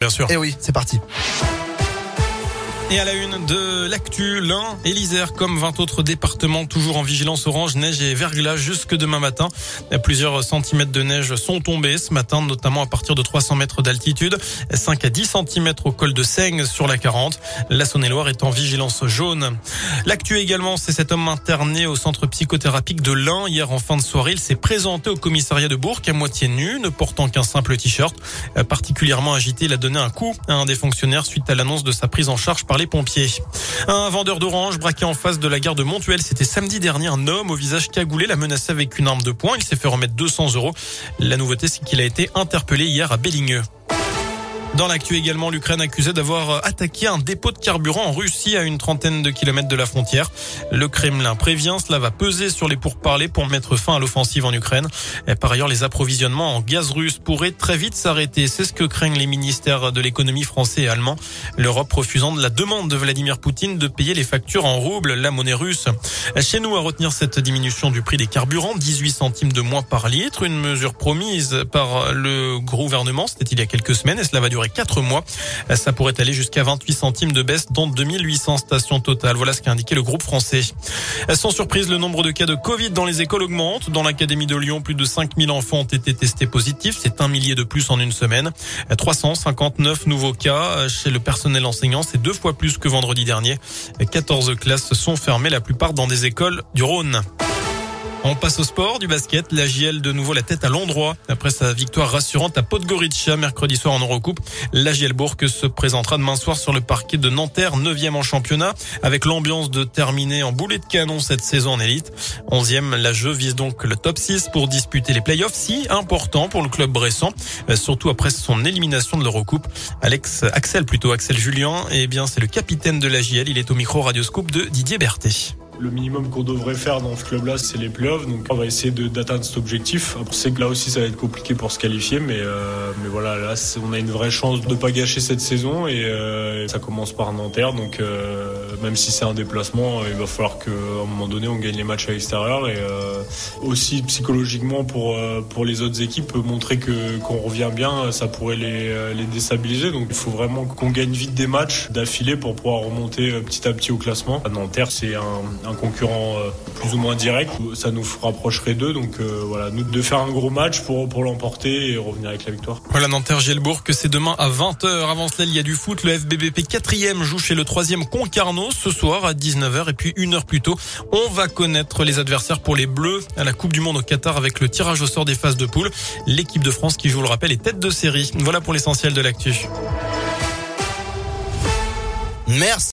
Bien sûr. Et oui, c'est parti. Et à la une de l'actu, l'Ain et comme 20 autres départements, toujours en vigilance orange, neige et verglas jusque demain matin. Plusieurs centimètres de neige sont tombés ce matin, notamment à partir de 300 mètres d'altitude. 5 à 10 centimètres au col de Seigne sur la 40. La Saône-et-Loire est en vigilance jaune. L'actu également, c'est cet homme interné au centre psychothérapique de l'Ain. Hier en fin de soirée, il s'est présenté au commissariat de Bourg à moitié nu, ne portant qu'un simple t-shirt. Particulièrement agité, il a donné un coup à un des fonctionnaires suite à l'annonce de sa prise en charge par les pompiers. Un vendeur d'orange braqué en face de la gare de Montuel, c'était samedi dernier. Un homme au visage cagoulé l'a menacé avec une arme de poing. Il s'est fait remettre 200 euros. La nouveauté, c'est qu'il a été interpellé hier à Belligneux. Dans l'actu également, l'Ukraine accusée d'avoir attaqué un dépôt de carburant en Russie à une trentaine de kilomètres de la frontière. Le Kremlin prévient, cela va peser sur les pourparlers pour mettre fin à l'offensive en Ukraine. Par ailleurs, les approvisionnements en gaz russe pourraient très vite s'arrêter. C'est ce que craignent les ministères de l'économie français et allemand. L'Europe refusant de la demande de Vladimir Poutine de payer les factures en roubles, la monnaie russe. Chez nous, à retenir cette diminution du prix des carburants, 18 centimes de moins par litre, une mesure promise par le gouvernement, c'était il y a quelques semaines et cela va durer 4 mois. Ça pourrait aller jusqu'à 28 centimes de baisse dans 2800 stations totales. Voilà ce qu'a indiqué le groupe français. Sans surprise, le nombre de cas de Covid dans les écoles augmente. Dans l'Académie de Lyon, plus de 5000 enfants ont été testés positifs. C'est un millier de plus en une semaine. 359 nouveaux cas chez le personnel enseignant. C'est deux fois plus que vendredi dernier. 14 classes sont fermées, la plupart dans des écoles du Rhône. On passe au sport, du basket. La JL de nouveau la tête à l'endroit. Après sa victoire rassurante à Podgorica mercredi soir en Eurocoupe, la JL Bourg se présentera demain soir sur le parquet de Nanterre, 9e en championnat, avec l'ambiance de terminer en boulet de canon cette saison en élite. 11e, la jeu vise donc le top 6 pour disputer les playoffs, si important pour le club bressan, surtout après son élimination de l'Eurocoupe. Alex, Axel plutôt, Axel Julien, eh bien, c'est le capitaine de la JL. Il est au micro radioscope de Didier Berthet le minimum qu'on devrait faire dans ce club-là, c'est les playoffs. Donc on va essayer d'atteindre cet objectif. On sait que là aussi, ça va être compliqué pour se qualifier, mais, euh, mais voilà, là, on a une vraie chance de ne pas gâcher cette saison et euh, ça commence par Nanterre. Donc euh, même si c'est un déplacement, il va falloir qu'à un moment donné, on gagne les matchs à l'extérieur et euh, aussi psychologiquement pour euh, pour les autres équipes, montrer que qu'on revient bien, ça pourrait les, les déstabiliser. Donc il faut vraiment qu'on gagne vite des matchs d'affilée pour pouvoir remonter petit à petit au classement. À Nanterre, c'est un un concurrent euh, plus ou moins direct. Ça nous rapprocherait d'eux. Donc euh, voilà, nous de faire un gros match pour, pour l'emporter et revenir avec la victoire. Voilà Nanterre Gielbourg que c'est demain à 20h. Avant cela, il y a du foot. Le FBBP 4e joue chez le 3e Concarneau ce soir à 19h et puis une heure plus tôt, on va connaître les adversaires pour les Bleus à la Coupe du Monde au Qatar avec le tirage au sort des phases de poule. L'équipe de France qui joue le rappel est tête de série. Voilà pour l'essentiel de l'actu. Merci.